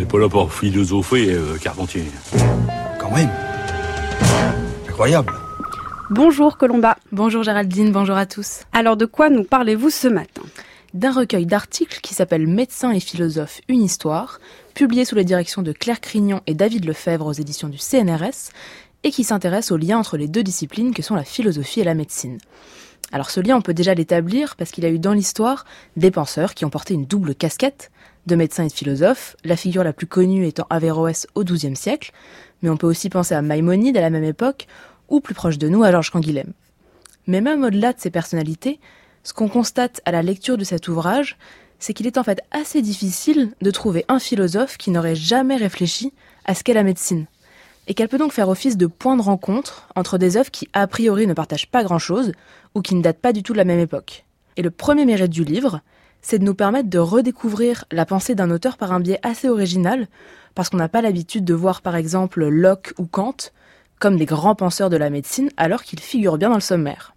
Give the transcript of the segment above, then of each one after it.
n'est pas là pour philosopher, euh, Carpentier. Quand même. Incroyable. Bonjour Colomba. Bonjour Géraldine, bonjour à tous. Alors de quoi nous parlez-vous ce matin? D'un recueil d'articles qui s'appelle Médecins et philosophes, une histoire, publié sous la direction de Claire Crignon et David Lefebvre aux éditions du CNRS, et qui s'intéresse au lien entre les deux disciplines que sont la philosophie et la médecine. Alors ce lien, on peut déjà l'établir parce qu'il y a eu dans l'histoire des penseurs qui ont porté une double casquette de médecins et de philosophes, la figure la plus connue étant Averroès au XIIe siècle, mais on peut aussi penser à Maïmonide à la même époque, ou plus proche de nous à Georges Canguilhem. Mais même au-delà de ces personnalités, ce qu'on constate à la lecture de cet ouvrage, c'est qu'il est en fait assez difficile de trouver un philosophe qui n'aurait jamais réfléchi à ce qu'est la médecine, et qu'elle peut donc faire office de point de rencontre entre des œuvres qui a priori ne partagent pas grand-chose, ou qui ne datent pas du tout de la même époque. Et le premier mérite du livre, c'est de nous permettre de redécouvrir la pensée d'un auteur par un biais assez original, parce qu'on n'a pas l'habitude de voir par exemple Locke ou Kant comme des grands penseurs de la médecine alors qu'ils figurent bien dans le sommaire.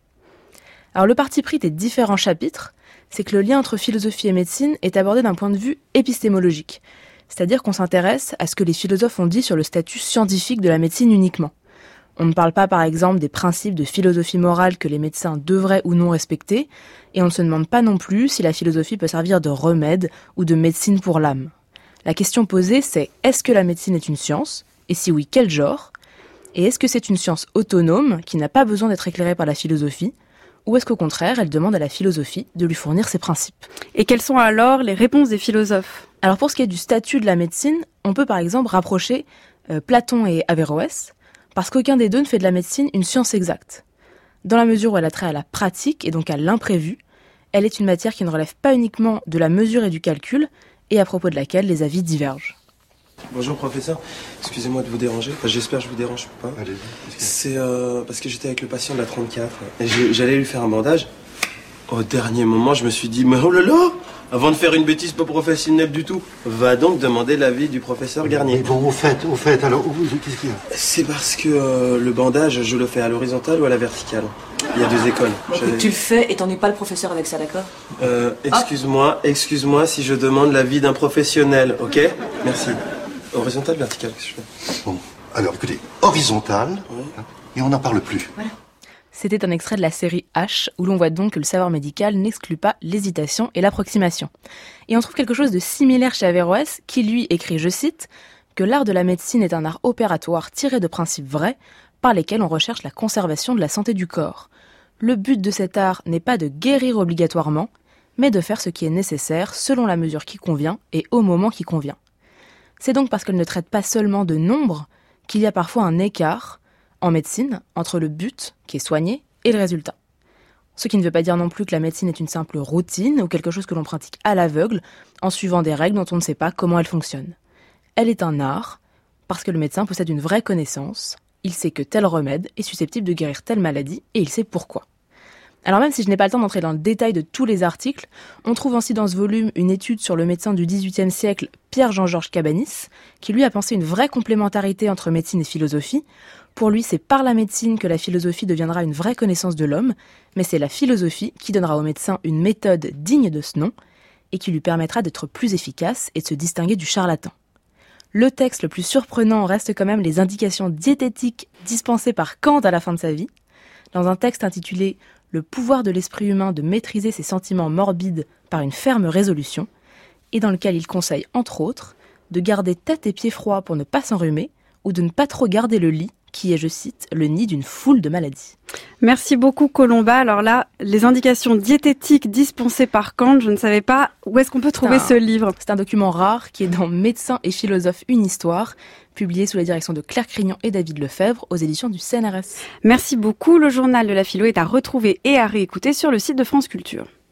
Alors le parti pris des différents chapitres, c'est que le lien entre philosophie et médecine est abordé d'un point de vue épistémologique, c'est-à-dire qu'on s'intéresse à ce que les philosophes ont dit sur le statut scientifique de la médecine uniquement. On ne parle pas par exemple des principes de philosophie morale que les médecins devraient ou non respecter, et on ne se demande pas non plus si la philosophie peut servir de remède ou de médecine pour l'âme. La question posée c'est est-ce que la médecine est une science? Et si oui, quel genre? Et est-ce que c'est une science autonome qui n'a pas besoin d'être éclairée par la philosophie? Ou est-ce qu'au contraire, elle demande à la philosophie de lui fournir ses principes? Et quelles sont alors les réponses des philosophes? Alors pour ce qui est du statut de la médecine, on peut par exemple rapprocher euh, Platon et Averroès, parce qu'aucun des deux ne fait de la médecine une science exacte. Dans la mesure où elle a trait à la pratique et donc à l'imprévu, elle est une matière qui ne relève pas uniquement de la mesure et du calcul, et à propos de laquelle les avis divergent. Bonjour professeur, excusez-moi de vous déranger, enfin, j'espère que je vous dérange pas. C'est euh, parce que j'étais avec le patient de la 34 et j'allais lui faire un bandage. Au dernier moment, je me suis dit, mais oh là là Avant de faire une bêtise pas professionnelle du tout, va donc demander l'avis du professeur Mais Garnier. bon, au fait, au fait, alors, où- qu'est-ce qu'il y a? C'est parce que euh, le bandage, je le fais à l'horizontale ou à la verticale? Il y a deux écoles. Bon, tu le fais et t'en es pas le professeur avec ça, d'accord? Euh, excuse-moi, excuse-moi si je demande l'avis d'un professionnel, ok? Merci. Horizontal, vertical, qu'est-ce que je fais? Bon, alors écoutez, horizontal, Ouais. hein, et on n'en parle plus. C'était un extrait de la série H, où l'on voit donc que le savoir médical n'exclut pas l'hésitation et l'approximation. Et on trouve quelque chose de similaire chez Averroès, qui lui écrit, je cite, que l'art de la médecine est un art opératoire tiré de principes vrais, par lesquels on recherche la conservation de la santé du corps. Le but de cet art n'est pas de guérir obligatoirement, mais de faire ce qui est nécessaire selon la mesure qui convient et au moment qui convient. C'est donc parce qu'elle ne traite pas seulement de nombre qu'il y a parfois un écart, en médecine, entre le but, qui est soigné, et le résultat. Ce qui ne veut pas dire non plus que la médecine est une simple routine ou quelque chose que l'on pratique à l'aveugle, en suivant des règles dont on ne sait pas comment elles fonctionnent. Elle est un art, parce que le médecin possède une vraie connaissance, il sait que tel remède est susceptible de guérir telle maladie, et il sait pourquoi. Alors même si je n'ai pas le temps d'entrer dans le détail de tous les articles, on trouve aussi dans ce volume une étude sur le médecin du XVIIIe siècle, Pierre-Jean-Georges Cabanis, qui lui a pensé une vraie complémentarité entre médecine et philosophie. Pour lui, c'est par la médecine que la philosophie deviendra une vraie connaissance de l'homme, mais c'est la philosophie qui donnera au médecin une méthode digne de ce nom et qui lui permettra d'être plus efficace et de se distinguer du charlatan. Le texte le plus surprenant reste quand même les indications diététiques dispensées par Kant à la fin de sa vie. Dans un texte intitulé Le pouvoir de l'esprit humain de maîtriser ses sentiments morbides par une ferme résolution, et dans lequel il conseille, entre autres, de garder tête et pieds froids pour ne pas s'enrhumer, ou de ne pas trop garder le lit, qui est, je cite, le nid d'une foule de maladies. Merci beaucoup Colomba. Alors là, les indications diététiques dispensées par Kant, je ne savais pas où est-ce qu'on peut trouver un- ce livre. C'est un document rare qui est dans Médecins et philosophes, une histoire, publié sous la direction de Claire Crignon et David Lefebvre aux éditions du CNRS. Merci beaucoup. Le journal de la philo est à retrouver et à réécouter sur le site de France Culture.